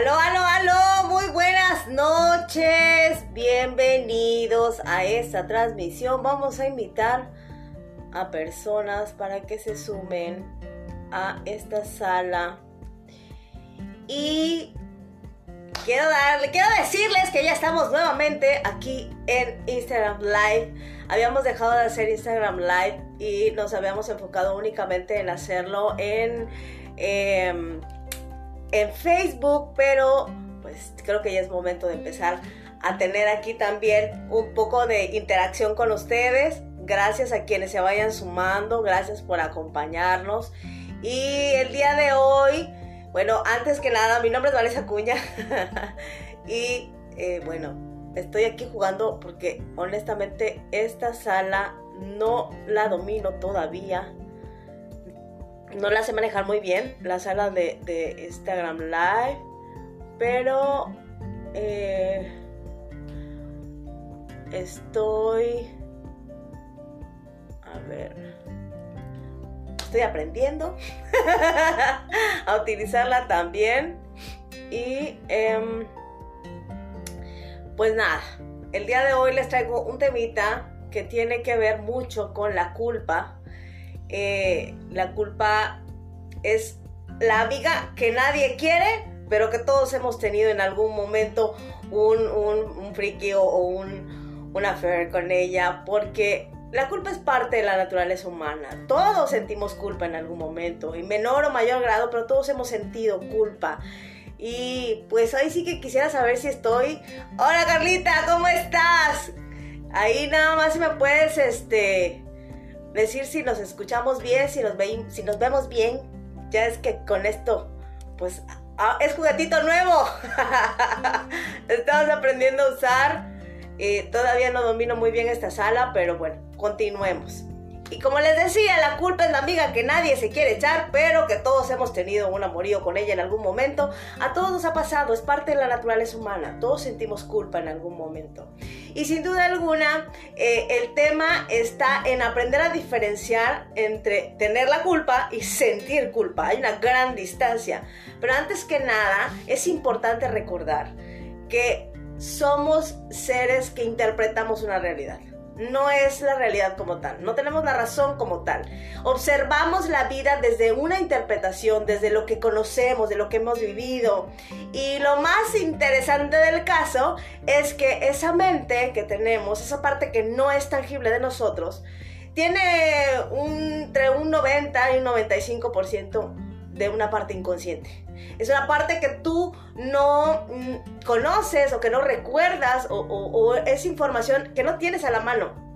Aló, aló, aló, muy buenas noches. Bienvenidos a esta transmisión. Vamos a invitar a personas para que se sumen a esta sala. Y quiero darle, quiero decirles que ya estamos nuevamente aquí en Instagram Live. Habíamos dejado de hacer Instagram Live y nos habíamos enfocado únicamente en hacerlo en em, en Facebook, pero pues creo que ya es momento de empezar a tener aquí también un poco de interacción con ustedes. Gracias a quienes se vayan sumando, gracias por acompañarnos. Y el día de hoy, bueno, antes que nada, mi nombre es Vanessa Cuña y eh, bueno, estoy aquí jugando porque honestamente esta sala no la domino todavía no la sé manejar muy bien, la sala de, Instagram Live, pero eh, estoy... A ver. Estoy aprendiendo a utilizarla también. Y em, pues nada, el día de hoy les traigo un temita que tiene que ver mucho con la culpa eh, la culpa es la amiga que nadie quiere, pero que todos hemos tenido en algún momento un, un, friki o, un, un affair con ella, porque la culpa es parte de la naturaleza humana. Todos sentimos culpa en algún momento, en menor o mayor grado, pero todos hemos sentido culpa. Y pues ahí sí que quisiera saber si estoy. Hola Carlita, ¿cómo estás? Ahí nada más si me puedes, este, decir si nos escuchamos bien, si nos, si nos vemos bien. Ya es que con esto, pues, es juguetito nuevo. Estamos aprendiendo a usar. Eh, todavía no domino muy bien esta sala, pero bueno, continuemos. Y como les decía, la culpa es la amiga que nadie se quiere echar, pero que todos hemos tenido un amorío con ella en algún momento. A todos nos ha pasado, es parte de la naturaleza humana. Todos sentimos culpa en algún momento. Y sin duda alguna, eh, el tema está en aprender a diferenciar entre tener la culpa y sentir culpa. Hay una gran distancia. Pero antes que nada, es importante recordar que somos seres que interpretamos una realidad no es la realidad como tal, no tenemos la razón como tal. Observamos la vida desde una interpretación, desde lo que conocemos, de lo que hemos vivido. Y lo más interesante del caso es que esa mente que tenemos, esa parte que no es tangible de nosotros, tiene entre un 90 y un 95% de una parte inconsciente. Es una parte que tú no mm, conoces o que no recuerdas o, es información que no tienes a la mano.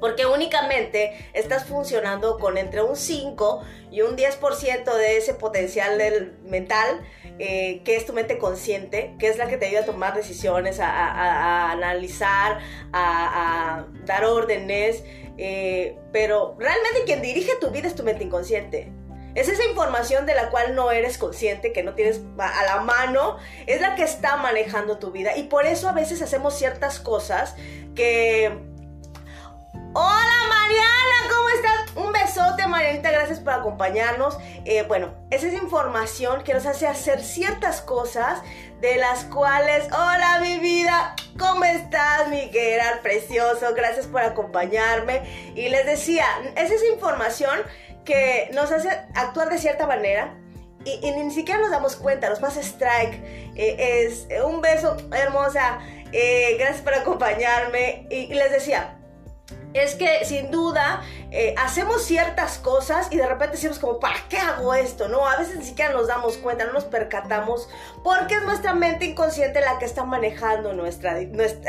Porque únicamente estás funcionando con entre un 5 y un 10% de ese potencial del mental, eh, que es tu mente consciente, que es la que te ayuda a tomar decisiones, a, analizar, a, dar órdenes. Eh, pero realmente quien dirige tu vida es tu mente inconsciente. Es esa información de la cual no eres consciente, que no tienes a la mano, es la que está manejando tu vida. Y por eso a veces hacemos ciertas cosas que... Hola Mariana, ¿cómo estás? Un besote Marianita, gracias por acompañarnos. Eh, bueno, es esa información que nos hace hacer ciertas cosas de las cuales, hola mi vida, ¿cómo estás mi Gerard? Precioso, gracias por acompañarme. Y les decía, es esa información que nos hace actuar de cierta manera y, ni siquiera nos damos cuenta, nos pasa strike. Eh, es un beso hermosa, eh, gracias por acompañarme. Y, les decía, es que sin duda eh, hacemos ciertas cosas y de repente decimos como, ¿para qué hago esto? No, a veces ni siquiera nos damos cuenta, no nos percatamos, porque es nuestra mente inconsciente la que está manejando nuestra,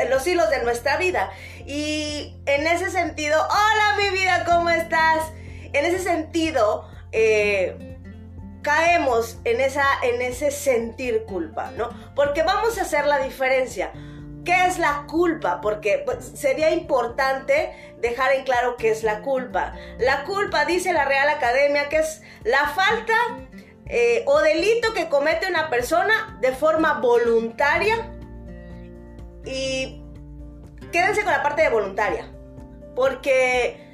los hilos de nuestra vida. Y en ese sentido, hola mi vida, ¿cómo estás? En ese sentido, eh, caemos en, esa, en ese sentir culpa, ¿no? Porque vamos a hacer la diferencia. ¿Qué es la culpa? Porque pues, sería importante dejar en claro qué es la culpa. La culpa, dice la Real Academia, que es la falta eh, o delito que comete una persona de forma voluntaria. Y quédense con la parte de voluntaria. Porque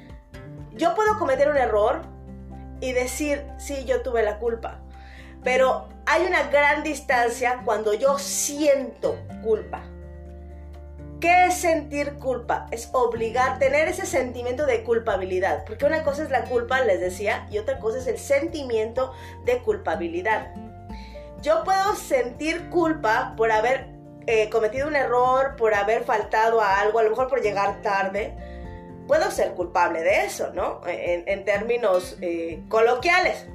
yo puedo cometer un error y decir, sí, yo tuve la culpa. Pero hay una gran distancia cuando yo siento culpa. ¿Qué es sentir culpa? Es obligar, tener ese sentimiento de culpabilidad. Porque una cosa es la culpa, les decía, y otra cosa es el sentimiento de culpabilidad. Yo puedo sentir culpa por haber eh, cometido un error, por haber faltado a algo, a lo mejor por llegar tarde. Puedo ser culpable de eso, ¿no? En, términos eh, coloquiales.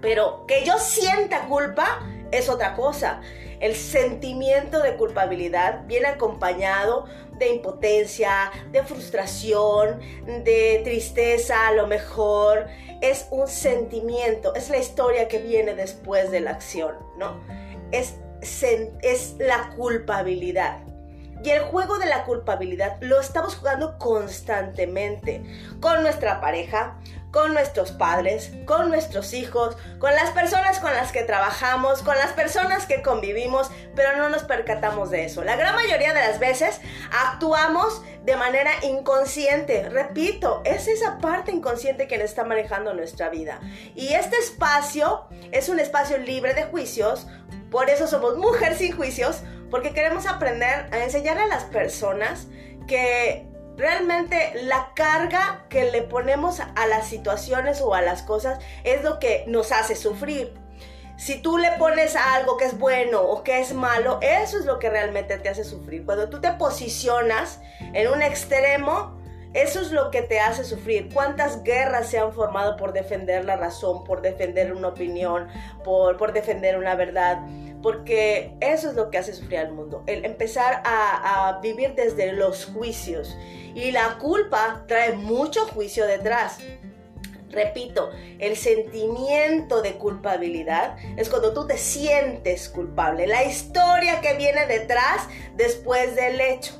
Pero que yo sienta culpa es otra cosa. El sentimiento de culpabilidad viene acompañado de impotencia, de frustración, de tristeza a lo mejor. Es un sentimiento, es la historia que viene después de la acción, ¿no? Es, es la culpabilidad. Y el juego de la culpabilidad lo estamos jugando constantemente con nuestra pareja, con nuestros padres, con nuestros hijos, con las personas con las que trabajamos, con las personas que convivimos, pero no nos percatamos de eso. La gran mayoría de las veces actuamos de manera inconsciente. Repito, es esa parte inconsciente que está manejando nuestra vida. Y este espacio es un espacio libre de juicios, por eso somos mujeres sin juicios, porque queremos aprender a enseñarle a las personas que realmente la carga que le ponemos a las situaciones o a las cosas es lo que nos hace sufrir. Si tú le pones algo que es bueno o que es malo, eso es lo que realmente te hace sufrir. Cuando tú te posicionas en un extremo, eso es lo que te hace sufrir. ¿Cuántas guerras se han formado por defender la razón, por defender una opinión, por, por defender una verdad? porque eso es lo que hace sufrir al mundo, el empezar a, vivir desde los juicios. Y la culpa trae mucho juicio detrás. Repito, el sentimiento de culpabilidad es cuando tú te sientes culpable, la historia que viene detrás después del hecho.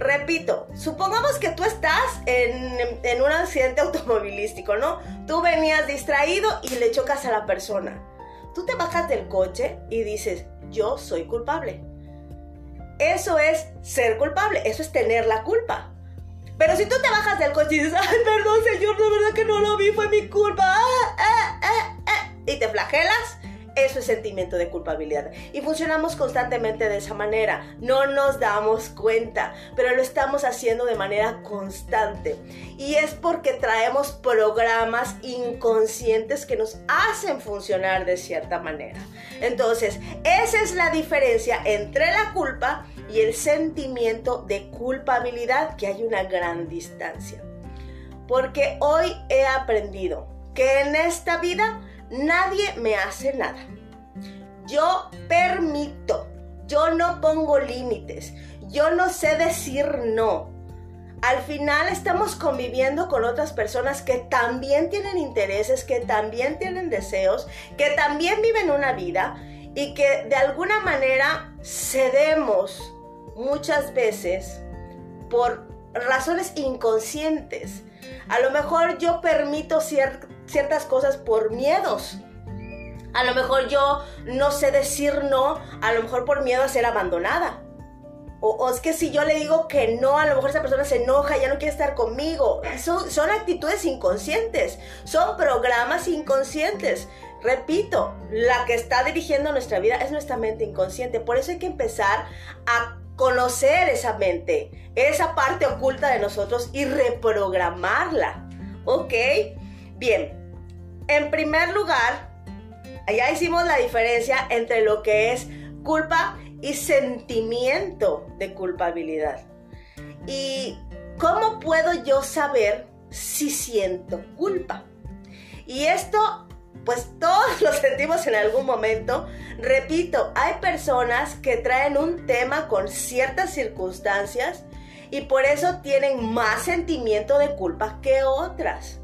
Repito, supongamos que tú estás en, en un accidente automovilístico, ¿no? Tú venías distraído y le chocas a la persona Tú te bajas del coche y dices, yo soy culpable. Eso es ser culpable, eso es tener la culpa. Pero si tú te bajas del coche y dices, ay, perdón, señor, de verdad que no lo vi, fue mi culpa, ah, ah, ah, y te flagelas, eso es sentimiento de culpabilidad. Y funcionamos constantemente de esa manera. No nos damos cuenta, pero lo estamos haciendo de manera constante. Y es porque traemos programas inconscientes que nos hacen funcionar de cierta manera. Entonces, esa es la diferencia entre la culpa y el sentimiento de culpabilidad, que hay una gran distancia. Porque hoy he aprendido que en esta vida nadie me hace nada. Yo permito, yo no pongo límites, yo no sé decir no. Al final estamos conviviendo con otras personas que también tienen intereses, que también tienen deseos, que también viven una vida y que de alguna manera cedemos muchas veces por razones inconscientes. A lo mejor yo permito ciertas cosas por miedos. A lo mejor yo no sé decir no, a lo mejor por miedo a ser abandonada. O, es que si yo le digo que no, a lo mejor esa persona se enoja, ya no quiere estar conmigo. Eso son actitudes inconscientes, son programas inconscientes. Repito, la que está dirigiendo nuestra vida es nuestra mente inconsciente. Por eso hay que empezar a conocer esa mente, esa parte oculta de nosotros y reprogramarla. ¿Ok? Bien, en primer lugar, ya hicimos la diferencia entre lo que es culpa y sentimiento de culpabilidad. ¿Y cómo puedo yo saber si siento culpa? Y esto pues todos lo sentimos en algún momento. Repito, hay personas que traen un tema con ciertas circunstancias y por eso tienen más sentimiento de culpa que otras.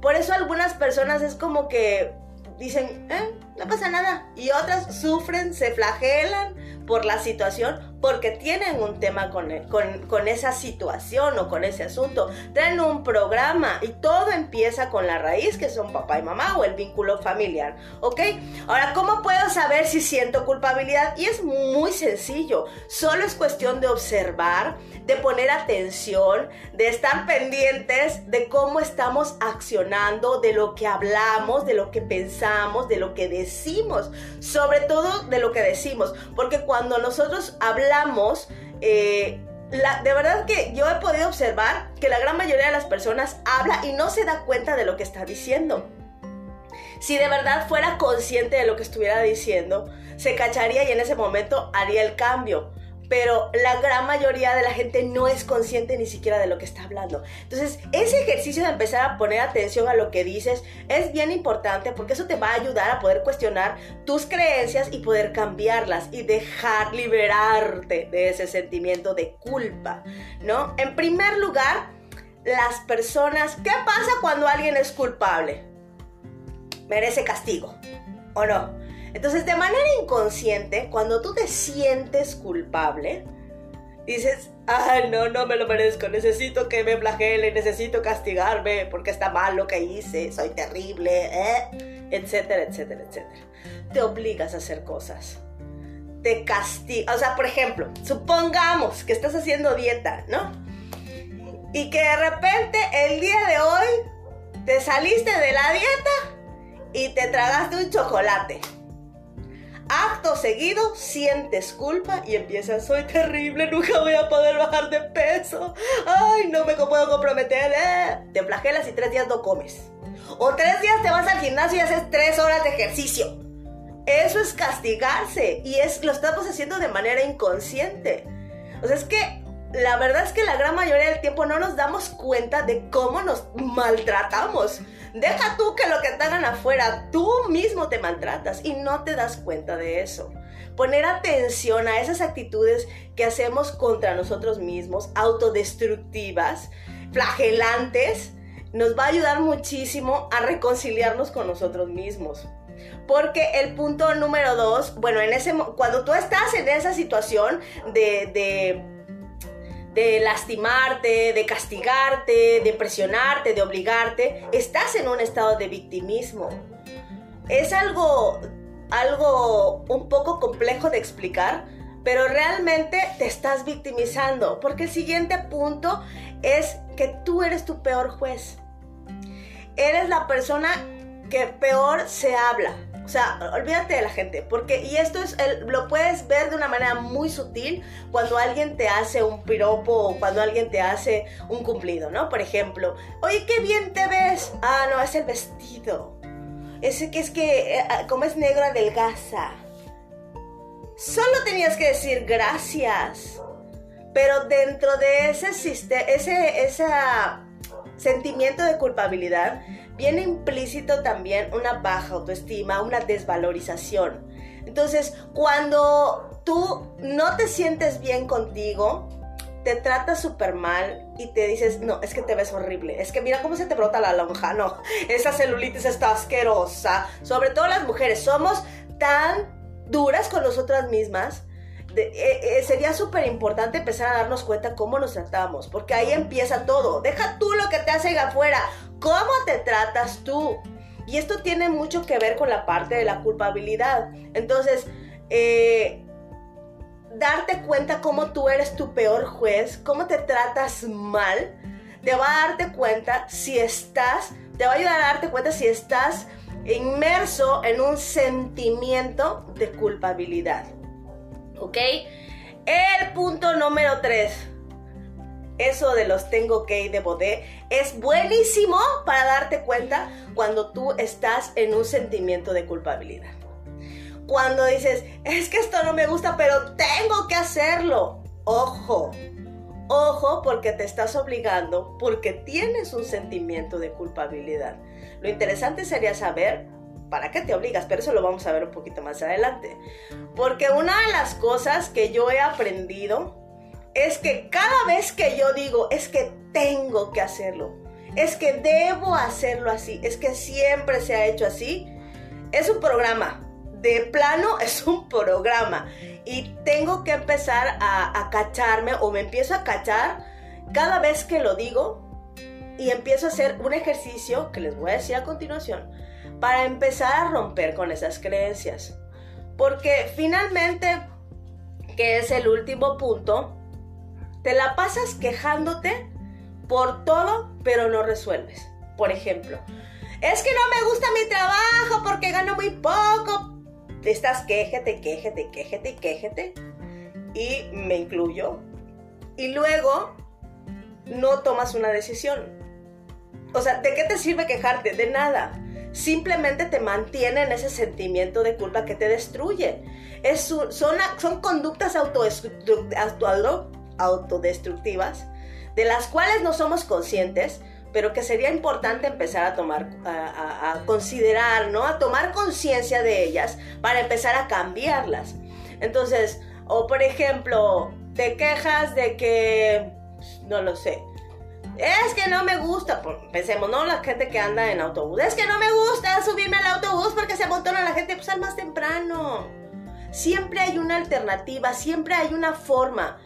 Por eso algunas personas es como que dicen, eh, no pasa nada. Y otras sufren, se flagelan por la situación porque tienen un tema con, con, esa situación o con ese asunto. Traen un programa y todo empieza con la raíz que son papá y mamá o el vínculo familiar. ¿Ok? Ahora, ¿cómo puedo saber si siento culpabilidad? Y es muy sencillo. Solo es cuestión de observar, de poner atención, de estar pendientes de cómo estamos accionando, de lo que hablamos, de lo que pensamos, de lo que decimos decimos, sobre todo de lo que decimos, porque cuando nosotros hablamos, eh, de verdad que yo he podido observar que la gran mayoría de las personas habla y no se da cuenta de lo que está diciendo. Si de verdad fuera consciente de lo que estuviera diciendo, se cacharía y en ese momento haría el cambio pero la gran mayoría de la gente no es consciente ni siquiera de lo que está hablando. Entonces, ese ejercicio de empezar a poner atención a lo que dices es bien importante porque eso te va a ayudar a poder cuestionar tus creencias y poder cambiarlas y dejar liberarte de ese sentimiento de culpa, ¿no? En primer lugar, las personas, ¿qué pasa cuando alguien es culpable? Merece castigo, ¿o no? Entonces, de manera inconsciente, cuando tú te sientes culpable, dices, ay, no, no me lo merezco, necesito que me flagele, necesito castigarme porque está mal lo que hice, soy terrible, ¿eh? etcétera, etcétera, etcétera. Te obligas a hacer cosas. Te castigas, o sea, por ejemplo, supongamos que estás haciendo dieta, ¿no? Y que de repente el día de hoy te saliste de la dieta y te tragaste un chocolate. Acto seguido, sientes culpa y empiezas, soy terrible, nunca voy a poder bajar de peso. Ay, no me puedo comprometer. Eh. Te flagelas y tres días no comes. O tres días te vas al gimnasio y haces tres horas de ejercicio. Eso es castigarse y es, lo estamos haciendo de manera inconsciente. O sea, es que la verdad es que la gran mayoría del tiempo no nos damos cuenta de cómo nos maltratamos. Deja tú que lo que te afuera, tú mismo te maltratas y no te das cuenta de eso. Poner atención a esas actitudes que hacemos contra nosotros mismos, autodestructivas, flagelantes, nos va a ayudar muchísimo a reconciliarnos con nosotros mismos. Porque el punto número dos, bueno, en ese, cuando tú estás en esa situación de de lastimarte, de castigarte, de presionarte, de obligarte, estás en un estado de victimismo. Es algo, algo un poco complejo de explicar, pero realmente te estás victimizando, porque el siguiente punto es que tú eres tu peor juez. Eres la persona que peor se habla. O sea, olvídate de la gente, porque, y esto es, lo puedes ver de una manera muy sutil cuando alguien te hace un piropo o cuando alguien te hace un cumplido, ¿no? Por ejemplo, oye, qué bien te ves. Ah, no, es el vestido. Ese que es que, eh, ah, como es negro, adelgaza. Solo tenías que decir gracias. Pero dentro de ese, ese, ese sentimiento de culpabilidad, viene implícito también una baja autoestima, una desvalorización. Entonces, cuando tú no te sientes bien contigo, te tratas súper mal y te dices, no, es que te ves horrible, es que mira cómo se te brota la lonja, no, esa celulitis está asquerosa. Sobre todo las mujeres, somos tan duras con nosotras mismas eh, eh, sería súper importante empezar a darnos cuenta cómo nos tratamos, porque ahí empieza todo. Deja tú lo que te hacen afuera, cómo te tratas tú. Y esto tiene mucho que ver con la parte de la culpabilidad. Entonces, eh, darte cuenta cómo tú eres tu peor juez, cómo te tratas mal, te va a darte cuenta si estás, te va a ayudar a darte cuenta si estás inmerso en un sentimiento de culpabilidad. ¿Ok? El punto número 3. Eso de los tengo que ir de bodé es buenísimo para darte cuenta cuando tú estás en un sentimiento de culpabilidad. Cuando dices, es que esto no me gusta, pero tengo que hacerlo. Ojo, ojo porque te estás obligando, porque tienes un sentimiento de culpabilidad. Lo interesante sería saber ¿para qué te obligas? Pero eso lo vamos a ver un poquito más adelante. Porque una de las cosas que yo he aprendido es que cada vez que yo digo, es que tengo que hacerlo, es que debo hacerlo así, es que siempre se ha hecho así, es un programa. De plano es un programa. Y tengo que empezar a, a cacharme o me empiezo a cachar cada vez que lo digo y empiezo a hacer un ejercicio que les voy a decir a continuación para empezar a romper con esas creencias. Porque finalmente, que es el último punto, te la pasas quejándote por todo, pero no resuelves. Por ejemplo, es que no me gusta mi trabajo porque gano muy poco, estás quejete, quejete, quejete, quejete, y me incluyo, y luego no tomas una decisión. O sea, ¿de qué te sirve quejarte? De nada. Simplemente te mantiene en ese sentimiento de culpa que te destruye. Es son, son conductas autodestructivas de las cuales no somos conscientes, pero que sería importante empezar a tomar, a, considerar, ¿no? A tomar conciencia de ellas para empezar a cambiarlas. Entonces, o por ejemplo, te quejas de que, no lo sé, es que no me gusta, pensemos, ¿no? La gente que anda en autobús, es que no me gusta subirme al autobús porque se amontona la gente, pues al más temprano. Siempre hay una alternativa, siempre hay una forma.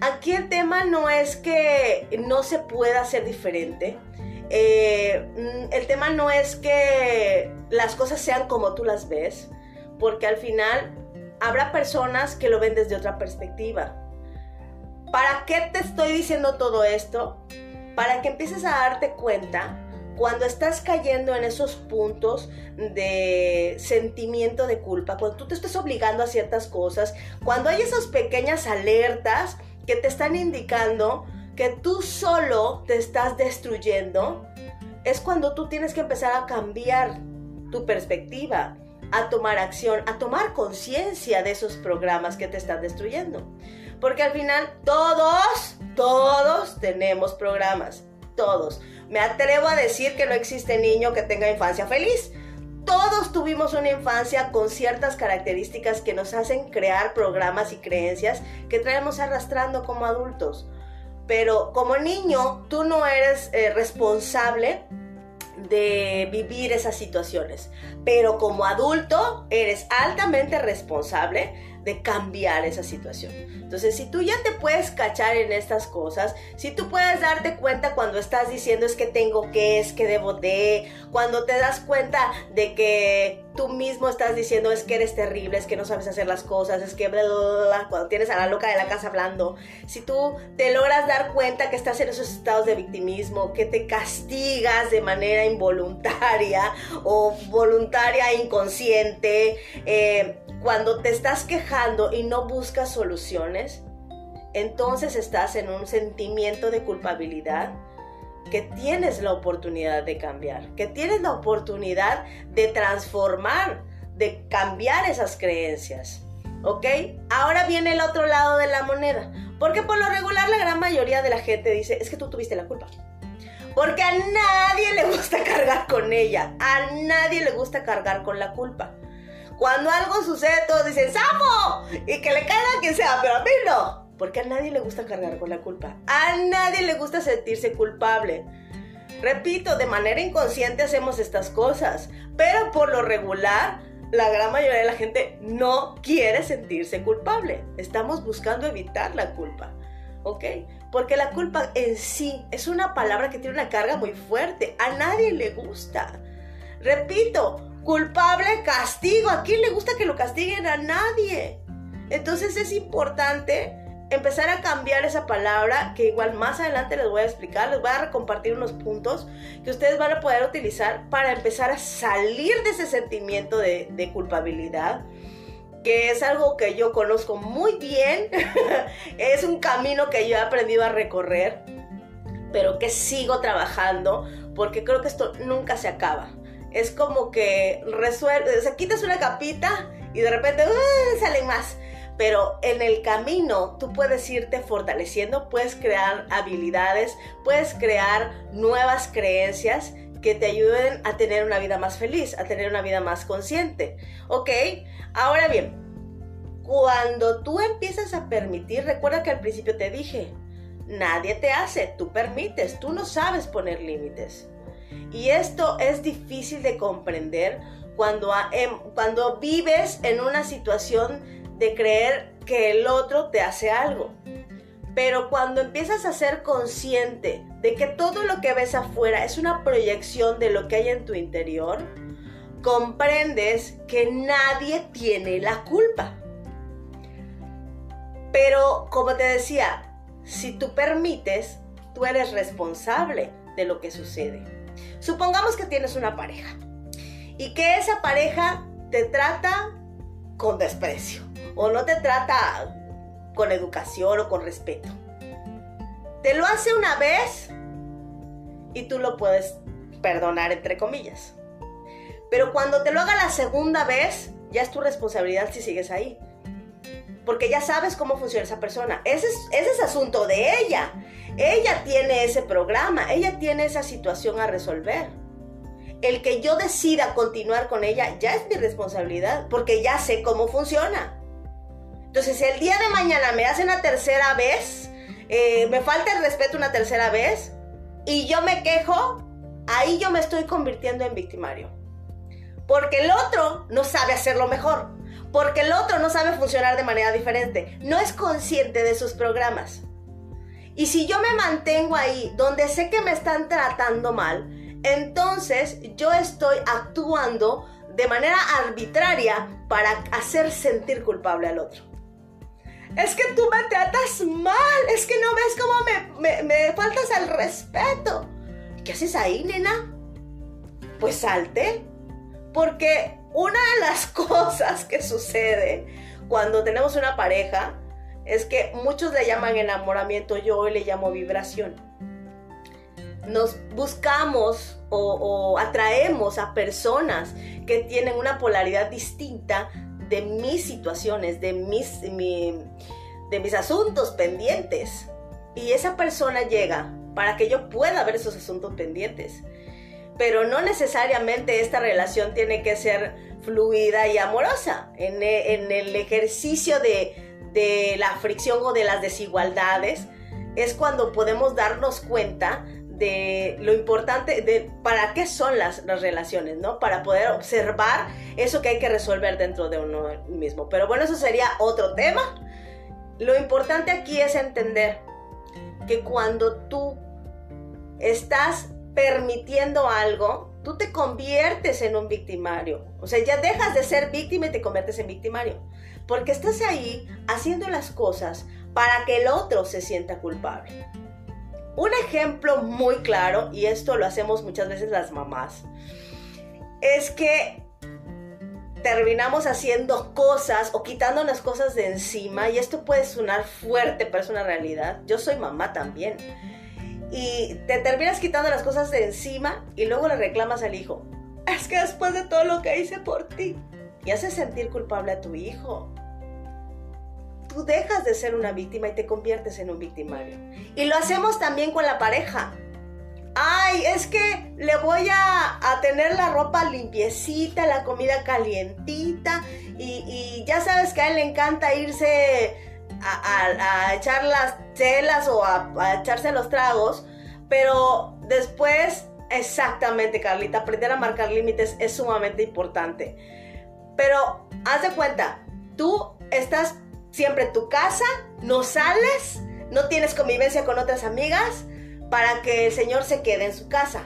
Aquí el tema no es que no se pueda hacer diferente. Eh, mm, el tema no es que las cosas sean como tú las ves, porque al final habrá personas que lo ven desde otra perspectiva. ¿Para qué te estoy diciendo todo esto? Para que empieces a darte cuenta cuando estás cayendo en esos puntos de sentimiento de culpa, cuando tú te estás obligando a ciertas cosas, cuando hay esas pequeñas alertas que te están indicando que tú solo te estás destruyendo, es cuando tú tienes que empezar a cambiar tu perspectiva, a tomar acción, a tomar conciencia de esos programas que te están destruyendo. Porque al final todos, todos tenemos programas, todos. Me atrevo a decir que no existe niño que tenga infancia feliz todos tuvimos una infancia con ciertas características que nos hacen crear programas y creencias que traemos arrastrando como adultos. Pero como niño, tú no eres eh, responsable de vivir esas situaciones. Pero como adulto, eres altamente responsable de cambiar esa situación. Entonces, si tú ya te puedes cachar en estas cosas, si tú puedes darte cuenta cuando estás diciendo es que tengo que, es que debo de, cuando te das cuenta de que tú mismo estás diciendo es que eres terrible, es que no sabes hacer las cosas, es que bla, bla, cuando tienes a la loca de la casa hablando, si tú te logras dar cuenta que estás en esos estados de victimismo, que te castigas de manera involuntaria o voluntaria inconsciente, eh, cuando te estás quejando y no buscas soluciones, entonces estás en un sentimiento de culpabilidad que tienes la oportunidad de cambiar, que tienes la oportunidad de transformar, de cambiar esas creencias. ¿Ok? Ahora viene el otro lado de la moneda. Porque por lo regular la gran mayoría de la gente dice, es que tú tuviste la culpa. Porque a nadie le gusta cargar con ella. A nadie le gusta cargar con la culpa. Cuando algo sucede, todos dicen ¡Sapo! Y que le caiga a quien sea, pero a mí no. Porque a nadie le gusta cargar con la culpa. A nadie le gusta sentirse culpable. Repito, de manera inconsciente hacemos estas cosas, pero por lo regular, la gran mayoría de la gente no quiere sentirse culpable. Estamos buscando evitar la culpa. ¿Ok? Porque la culpa en sí es una palabra que tiene una carga muy fuerte. A nadie le gusta. Repito, culpable, castigo. ¿A quién le gusta que lo castiguen? A nadie. Entonces es importante empezar a cambiar esa palabra que igual más adelante les voy a explicar, les voy a compartir unos puntos que ustedes van a poder utilizar para empezar a salir de ese sentimiento de, de culpabilidad que es algo que yo conozco muy bien, es un camino que yo he aprendido a recorrer, pero que sigo trabajando porque creo que esto nunca se acaba es como que resuelve, o sea, quitas una capita y de repente ¡uh! salen más. Pero en el camino tú puedes irte fortaleciendo, puedes crear habilidades, puedes crear nuevas creencias que te ayuden a tener una vida más feliz, a tener una vida más consciente. ¿Ok? Ahora bien, cuando tú empiezas a permitir, recuerda que al principio te dije, nadie te hace, tú permites, tú no sabes poner límites. Y esto es difícil de comprender cuando, em, cuando vives en una situación de creer que el otro te hace algo. Pero cuando empiezas a ser consciente de que todo lo que ves afuera es una proyección de lo que hay en tu interior, comprendes que nadie tiene la culpa. Pero como te decía, si tú permites, tú eres responsable de lo que sucede. Supongamos que tienes una pareja y que esa pareja te trata con desprecio o no te trata con educación o con respeto. Te lo hace una vez y tú lo puedes perdonar entre comillas. Pero cuando te lo haga la segunda vez, ya es tu responsabilidad si sigues ahí. Porque ya sabes cómo funciona esa persona. Ese es, asunto de ella. Ella tiene ese programa, ella tiene esa situación a resolver. El que yo decida continuar con ella ya es mi responsabilidad, porque ya sé cómo funciona. Entonces, si el día de mañana me hace una tercera vez, eh, me falta el respeto una tercera vez, y yo me quejo, ahí yo me estoy convirtiendo en victimario. Porque el otro no sabe hacerlo mejor. Porque el otro no sabe funcionar de manera diferente. No es consciente de sus programas. Y si yo me mantengo ahí, donde sé que me están tratando mal, entonces yo estoy actuando de manera arbitraria para hacer sentir culpable al otro. Es que tú me tratas mal, es que no ves cómo me, me, faltas al respeto. ¿Qué haces ahí, nena? Pues salte. Porque una de las cosas que sucede cuando tenemos una pareja es que muchos le llaman enamoramiento, yo hoy le llamo vibración. Nos buscamos o, atraemos a personas que tienen una polaridad distinta de mis situaciones, de mis, de mis asuntos pendientes. Y esa persona llega para que yo pueda ver esos asuntos pendientes. Pero no necesariamente esta relación tiene que ser fluida y amorosa. En, en el ejercicio de, de la fricción o de las desigualdades, es cuando podemos darnos cuenta de lo importante, de para qué son las, las, relaciones, ¿no? Para poder observar eso que hay que resolver dentro de uno mismo. Pero bueno, eso sería otro tema. Lo importante aquí es entender que cuando tú estás permitiendo algo, tú te conviertes en un victimario. O sea, ya dejas de ser víctima y te conviertes en victimario. Porque estás ahí haciendo las cosas para que el otro se sienta culpable. Un ejemplo muy claro, y esto lo hacemos muchas veces las mamás, es que terminamos haciendo cosas o quitándonos cosas de encima, y esto puede sonar fuerte, pero es una realidad. Yo soy mamá también. Y te terminas quitando las cosas de encima y luego le reclamas al hijo. Es que después de todo lo que hice por ti, y haces sentir culpable a tu hijo. Tú dejas de ser una víctima y te conviertes en un victimario. Y lo hacemos también con la pareja. Ay, es que le voy a, tener la ropa limpiecita, la comida calientita y, ya sabes que a él le encanta irse a, echar las chelas o a, a echarse los tragos, pero después, exactamente Carlita, aprender a marcar límites es sumamente importante. Pero haz de cuenta, tú estás siempre tu casa, no sales, no tienes convivencia con otras amigas para que el Señor se quede en su casa.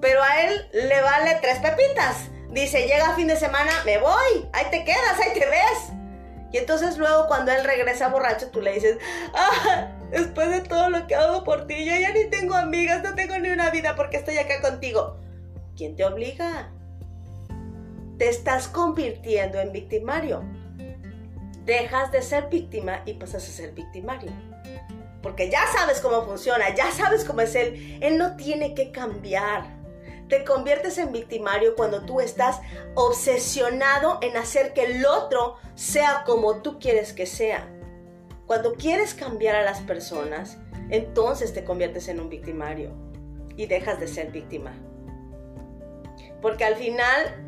Pero a él le vale tres pepitas. Dice, llega fin de semana, me voy, ahí te quedas, ahí te ves. Y entonces luego cuando él regresa borracho, tú le dices, ah, después de todo lo que hago por ti, yo ya ni tengo amigas, no tengo ni una vida porque estoy acá contigo. ¿Quién te obliga? te estás convirtiendo en victimario. Dejas de ser víctima y pasas a ser victimario. Porque ya sabes cómo funciona, ya sabes cómo es él. Él no tiene que cambiar. Te conviertes en victimario cuando tú estás obsesionado en hacer que el otro sea como tú quieres que sea. Cuando quieres cambiar a las personas, entonces te conviertes en un victimario y dejas de ser víctima. Porque al final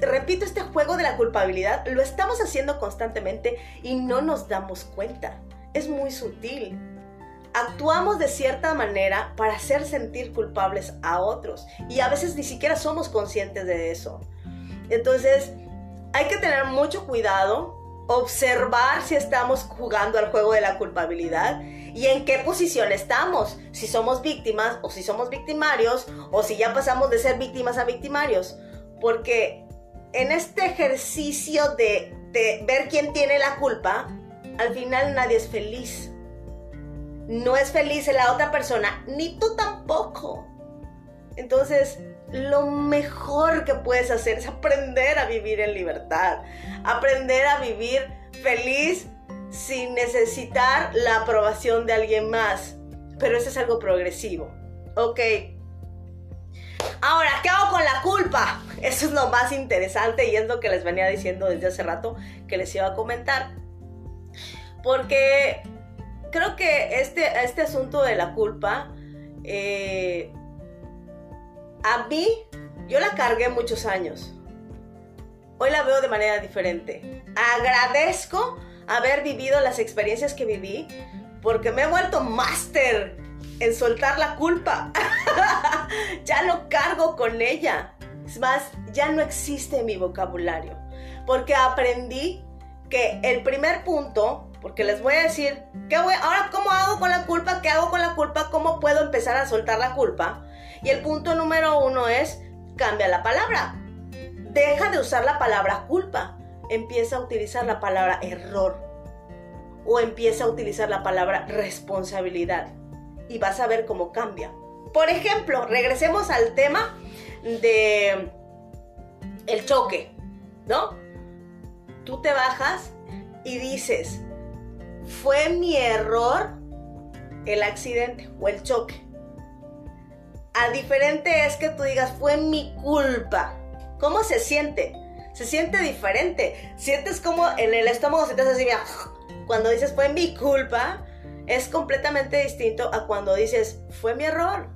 repito, este juego de la culpabilidad lo estamos haciendo constantemente y no nos damos cuenta. Es muy sutil. Actuamos de cierta manera para hacer sentir culpables a otros y a veces ni siquiera somos conscientes de eso. Entonces, hay que tener mucho cuidado, observar si estamos jugando al juego de la culpabilidad y en qué posición estamos, si somos víctimas o si somos victimarios o si ya pasamos de ser víctimas a victimarios porque en este ejercicio de, ver quién tiene la culpa, al final nadie es feliz. No es feliz la otra persona, ni tú tampoco. Entonces, lo mejor que puedes hacer es aprender a vivir en libertad, aprender a vivir feliz sin necesitar la aprobación de alguien más. Pero eso es algo progresivo. Ok. Ahora, ¿qué hago con la culpa? Eso es lo más interesante y es lo que les venía diciendo desde hace rato que les iba a comentar. Porque creo que este, este asunto de la culpa, eh, a mí, yo la cargué muchos años. Hoy la veo de manera diferente. Agradezco haber vivido las experiencias que viví porque me he vuelto máster en soltar la culpa. ya no cargo con ella. Es más, ya no existe mi vocabulario. Porque aprendí que el primer punto, porque les voy a decir, ¿qué voy, ahora cómo hago con la culpa? ¿Qué hago con la culpa? ¿Cómo puedo empezar a soltar la culpa? Y el punto número uno es, cambia la palabra. Deja de usar la palabra culpa. Empieza a utilizar la palabra error. O empieza a utilizar la palabra responsabilidad. Y vas a ver cómo cambia. Por ejemplo, regresemos al tema de el choque, ¿no? Tú te bajas y dices, fue mi error el accidente o el choque. A diferente es que tú digas, fue mi culpa. ¿Cómo se siente? Se siente diferente. Sientes como en el estómago se así, mira, cuando dices fue mi culpa, es completamente distinto a cuando dices fue mi error.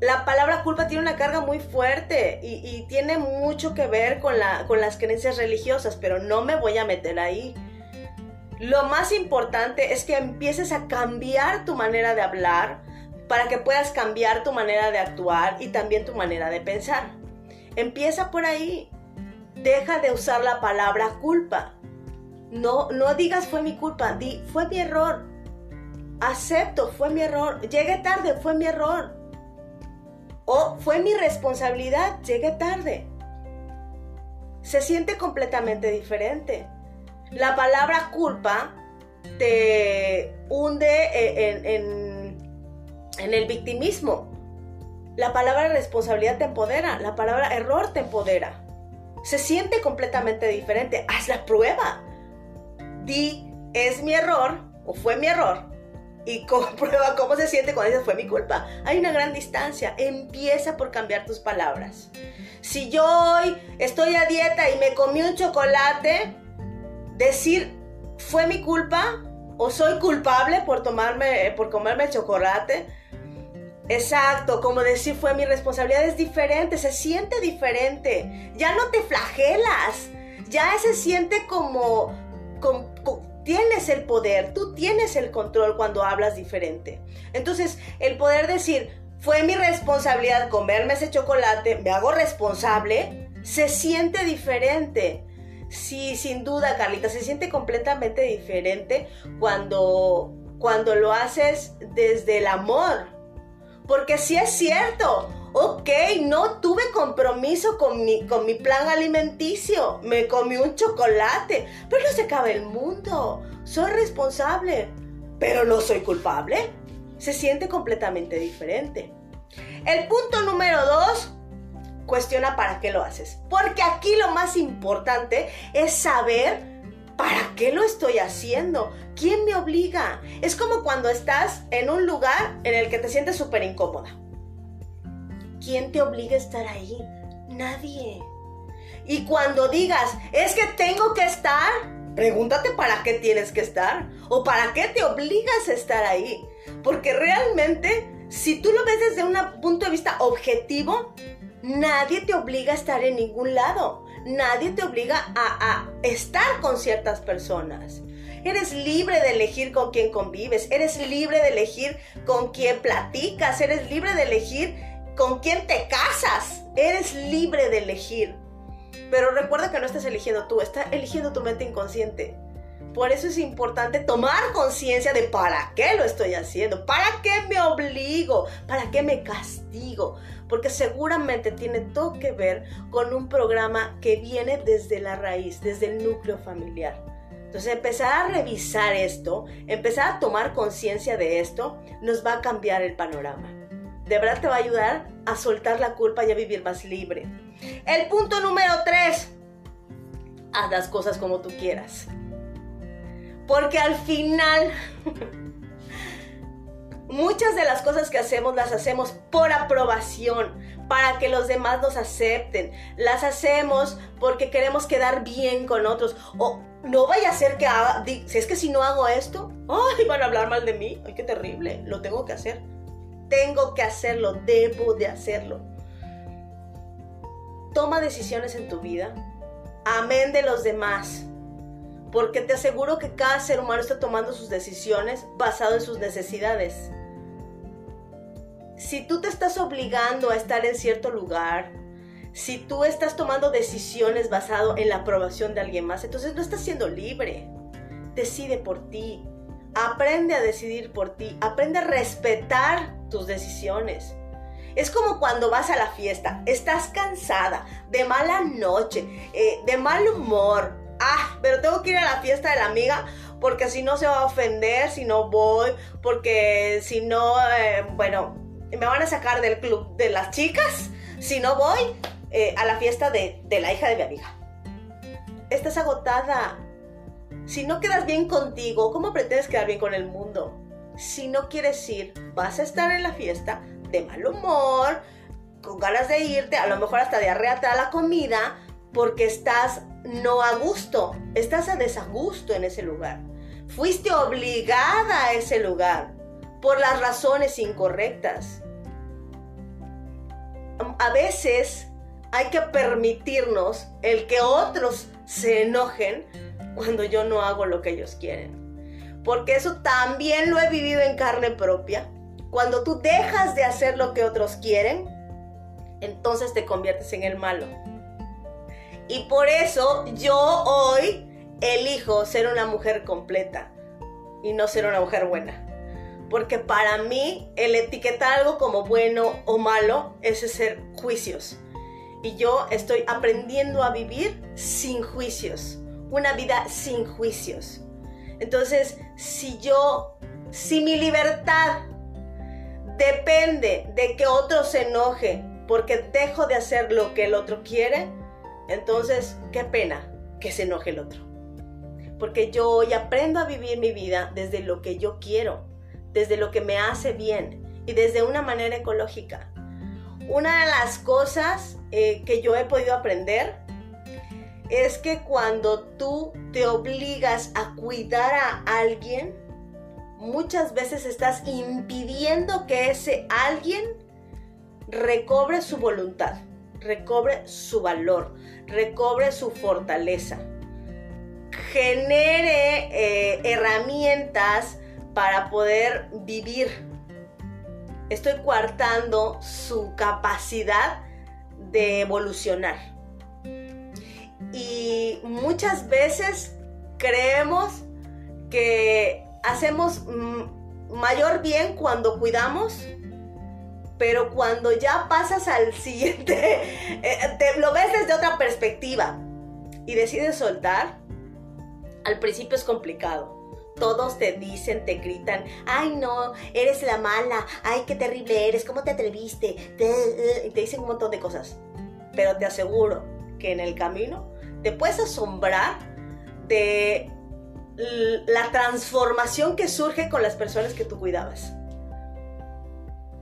La palabra culpa tiene una carga muy fuerte y, tiene mucho que ver con, con las creencias religiosas, pero no me voy a meter ahí. Lo más importante es que empieces a cambiar tu manera de hablar, para que puedas cambiar tu manera de actuar y también tu manera de pensar. Empieza por ahí. Deja de usar la palabra culpa. No, no digas fue mi culpa, di fue mi error. Acepto, fue mi error. Llegué tarde, fue mi error. O fue mi responsabilidad, llegué tarde. Se siente completamente diferente. La palabra culpa te hunde en, en en el victimismo. La palabra responsabilidad te empodera, la palabra error te empodera. Se siente completamente diferente. Haz la prueba. Di, es mi error o fue mi error. Y comprueba cómo se siente cuando dices fue mi culpa. Hay una gran distancia. Empieza por cambiar tus palabras. Si yo hoy estoy a dieta y me comí un chocolate, decir fue mi culpa o soy culpable por tomarme por comerme el chocolate Exacto, como decir fue mi responsabilidad es diferente, se siente diferente. Ya no te flagelas, ya se siente como, tienes el poder, tú tienes el control cuando hablas diferente. Entonces, el poder decir fue mi responsabilidad comerme ese chocolate, me hago responsable, se siente diferente. Sí, sin duda, Carlita, se siente completamente diferente cuando, cuando lo haces desde el amor porque si es cierto, ok, no tuve compromiso con mi, con mi plan alimenticio, me comí un chocolate, pero no se acaba el mundo, soy responsable, pero no soy culpable. Se siente completamente diferente. El punto número dos, cuestiona para qué lo haces. Porque aquí lo más importante es saber ¿para qué lo estoy haciendo? ¿Quién me obliga? Es como cuando estás en un lugar en el que te sientes súper incómoda. ¿Quién te obliga a estar ahí? Nadie. Y cuando digas, es que tengo que estar, pregúntate para qué tienes que estar o para qué te obligas a estar ahí. Porque realmente, si tú lo ves desde un punto de vista objetivo, nadie te obliga a estar en ningún lado nadie te obliga a, estar con ciertas personas. Eres libre de elegir con quién convives, eres libre de elegir con quién platicas, eres libre de elegir con quién te casas, eres libre de elegir. Pero recuerda que no estás eligiendo tú, está eligiendo tu mente inconsciente. Por eso es importante tomar conciencia de para qué lo estoy haciendo, para qué me obligo, para qué me castigo, porque seguramente tiene todo que ver con un programa que viene desde la raíz, desde el núcleo familiar. Entonces empezar a revisar esto, empezar a tomar conciencia de esto, nos va a cambiar el panorama. De verdad te va a ayudar a soltar la culpa y a vivir más libre. El punto número tres, haz las cosas como tú quieras. Porque al final, muchas de las cosas que hacemos las hacemos por aprobación, para que los demás nos acepten. Las hacemos porque queremos quedar bien con otros. O no vaya a ser que haga, si es que si no hago esto, ay, van a hablar mal de mí. Ay, qué terrible, lo tengo que hacer. Tengo que hacerlo, debo de hacerlo. Toma decisiones en tu vida. Amén de los demás. Porque te aseguro que cada ser humano está tomando sus decisiones basado en sus necesidades. Si tú te estás obligando a estar en cierto lugar, si tú estás tomando decisiones basado en la aprobación de alguien más, entonces no estás siendo libre. Decide por ti. Aprende a decidir por ti. Aprende a respetar tus decisiones. Es como cuando vas a la fiesta, estás cansada, de mala noche, eh, de mal humor. Ah, pero tengo que ir a la fiesta de la amiga porque si no se va a ofender, si no voy, porque si no, eh, bueno, me van a sacar del club de las chicas, si no voy eh, a la fiesta de, de la hija de mi amiga. Estás agotada. Si no quedas bien contigo, ¿cómo pretendes quedar bien con el mundo? Si no quieres ir, vas a estar en la fiesta de mal humor, con ganas de irte, a lo mejor hasta diarrea te la comida, porque estás no a gusto, estás a desagusto en ese lugar. Fuiste obligada a ese lugar por las razones incorrectas. A veces hay que permitirnos el que otros se enojen cuando yo no hago lo que ellos quieren porque eso también lo he vivido en carne propia. Cuando tú dejas de hacer lo que otros quieren, entonces te conviertes en el malo. Y por eso yo hoy elijo ser una mujer completa y no ser una mujer buena. Porque para mí el etiquetar algo como bueno o malo es ser juicios. Y yo estoy aprendiendo a vivir sin juicios. Una vida sin juicios. Entonces, si yo, si mi libertad depende de que otro se enoje porque dejo de hacer lo que el otro quiere, entonces qué pena que se enoje el otro. Porque yo hoy aprendo a vivir mi vida desde lo que yo quiero, desde lo que me hace bien y desde una manera ecológica. Una de las cosas eh, que yo he podido aprender es que cuando tú te obligas a cuidar a alguien, muchas veces estás impidiendo que ese alguien recobre su voluntad, recobre su valor, recobre su fortaleza, genere eh, herramientas para poder vivir. Estoy coartando su capacidad de evolucionar. Y muchas veces creemos que hacemos mayor bien cuando cuidamos, pero cuando ya pasas al siguiente, eh, te, lo ves desde otra perspectiva y decides soltar, al principio es complicado. Todos te dicen, te gritan, ay no, eres la mala, ay qué terrible eres, ¿cómo te atreviste? Te, y te dicen un montón de cosas. Pero te aseguro que en el camino te puedes asombrar de la transformación que surge con las personas que tú cuidabas.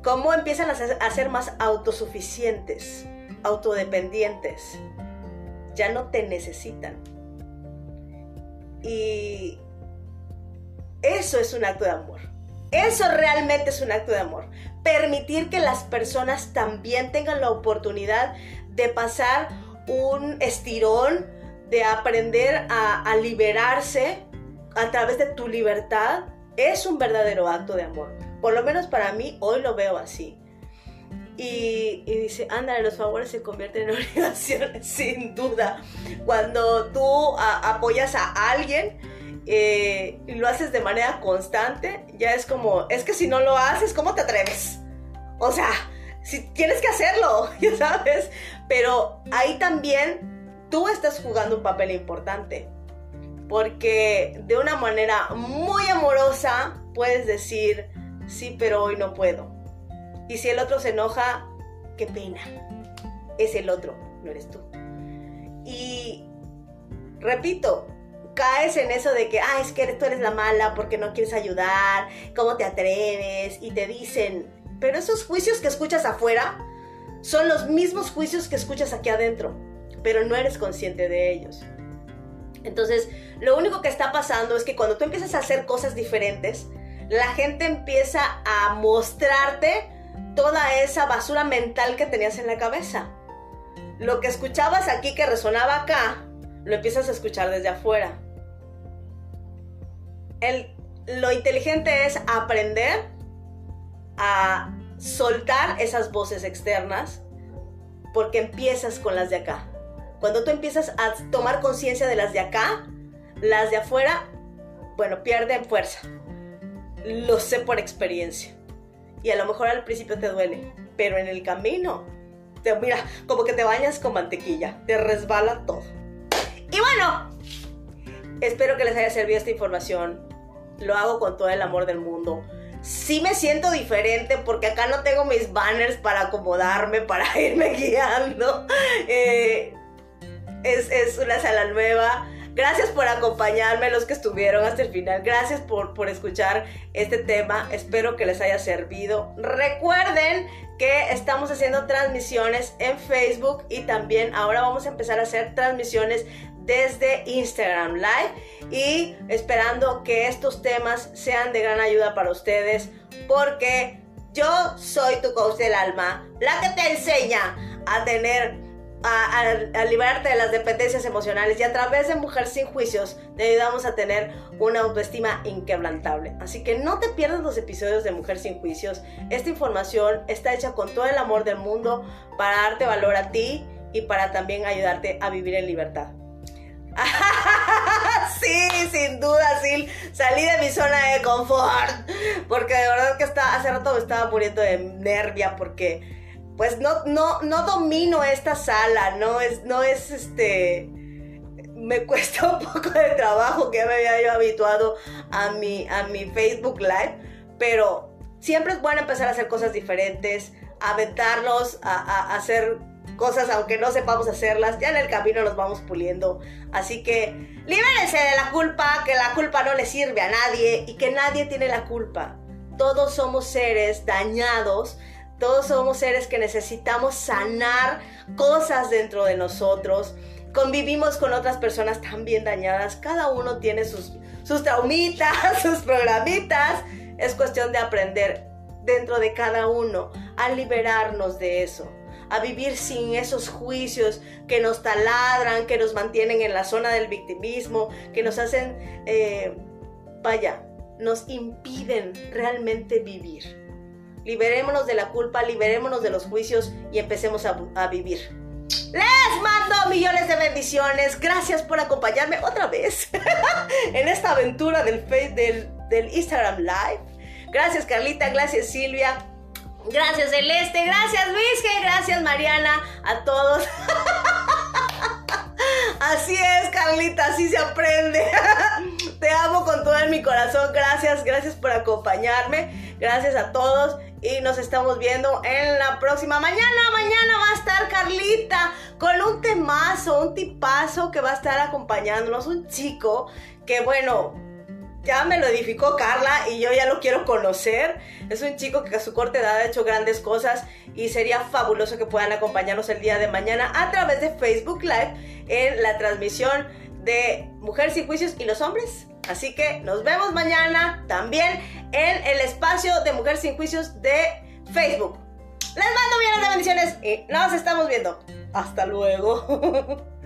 Cómo empiezan a ser más autosuficientes, autodependientes. Ya no te necesitan. Y eso es un acto de amor. Eso realmente es un acto de amor. Permitir que las personas también tengan la oportunidad de pasar un estirón de aprender a, liberarse a través de tu libertad es un verdadero acto de amor. Por lo menos para mí hoy lo veo así. Y, dice, anda, los favores se convierten en obligaciones, sin duda. Cuando tú apoyas a alguien eh, y lo haces de manera constante, ya es como, es que si no lo haces, ¿cómo te atreves? O sea, si tienes que hacerlo, ya sabes. Pero ahí también tú estás jugando un papel importante. Porque de una manera muy amorosa puedes decir, sí, pero hoy no puedo. Y si el otro se enoja, qué pena. Es el otro, no eres tú. Y repito, caes en eso de que, ah, es que tú eres la mala porque no quieres ayudar, ¿cómo te atreves? Y te dicen, pero esos juicios que escuchas afuera son los mismos juicios que escuchas aquí adentro, pero no eres consciente de ellos. Entonces, lo único que está pasando es que cuando tú empiezas a hacer cosas diferentes, la gente empieza a mostrarte toda esa basura mental que tenías en la cabeza. Lo que escuchabas aquí que resonaba acá, lo empiezas a escuchar desde afuera. lo inteligente es aprender a soltar esas voces externas porque empiezas con las de acá. Cuando tú empiezas a tomar conciencia de las de acá, las de afuera, bueno, pierden fuerza. Lo sé por experiencia. Y a lo mejor al principio te duele, pero en el camino, te, mira, como que te bañas con mantequilla, te resbala todo. Y bueno, espero que les haya servido esta información. Lo hago con todo el amor del mundo sí me siento diferente porque acá no tengo mis banners para acomodarme, para irme guiando. Eh, es, una sala nueva. Gracias por acompañarme, los que estuvieron hasta el final. Gracias por, por escuchar este tema. Espero que les haya servido. Recuerden que estamos haciendo transmisiones en Facebook y también ahora vamos a empezar a hacer transmisiones desde Instagram Live y esperando que estos temas sean de gran ayuda para ustedes porque yo soy tu coach del alma, la que te enseña a tener a, liberarte de las dependencias emocionales y a través de Mujer sin Juicios te ayudamos a tener una autoestima inquebrantable. Así que no te pierdas los episodios de Mujer sin Juicios. Esta información está hecha con todo el amor del mundo para darte valor a ti y para también ayudarte a vivir en libertad. sí, sin duda, sí. Salí de mi zona de confort. Porque de verdad que está, hace rato me estaba muriendo de nervia porque pues no, no, no domino esta sala, no es, no es este, me cuesta un poco de trabajo que me había yo habituado a mi, a mi Facebook Live, pero siempre es bueno empezar a hacer cosas diferentes, aventarnos a, a, hacer cosas aunque no sepamos hacerlas, ya en el camino nos vamos puliendo. Así que libérense de la culpa, que la culpa no le sirve a nadie y que nadie tiene la culpa. Todos somos seres dañados todos somos seres que necesitamos sanar cosas dentro de nosotros. Convivimos con otras personas también dañadas. Cada uno tiene sus, sus traumitas, sus programitas. Es cuestión de aprender dentro de cada uno a liberarnos de eso a vivir sin esos juicios que nos taladran, que nos mantienen en la zona del victimismo, que nos hacen, eh, vaya, nos impiden realmente vivir liberémonos de la culpa, liberémonos de los juicios y empecemos a, vivir. Les mando millones de bendiciones. Gracias por acompañarme otra vez en esta aventura del, del, del Instagram Live. Gracias Carlita, gracias Silvia. Gracias Celeste, gracias Luis, gracias Mariana, a todos. Así es, Carlita, así se aprende. Te amo con todo mi corazón. Gracias, gracias por acompañarme. Gracias a todos y nos estamos viendo en la próxima. Mañana, mañana va a estar Carlita con un temazo, un tipazo que va a estar acompañándonos, un chico que bueno, ya me lo edificó Carla y yo ya lo quiero conocer. Es un chico que a su corta edad ha hecho grandes cosas y sería fabuloso que puedan acompañarnos el día de mañana a través de Facebook Live en la transmisión de Mujeres y Juicios y los Hombres. Así que nos vemos mañana también en el espacio de Mujeres sin Juicios de Facebook. Les mando millones de bendiciones y nos estamos viendo. Hasta luego.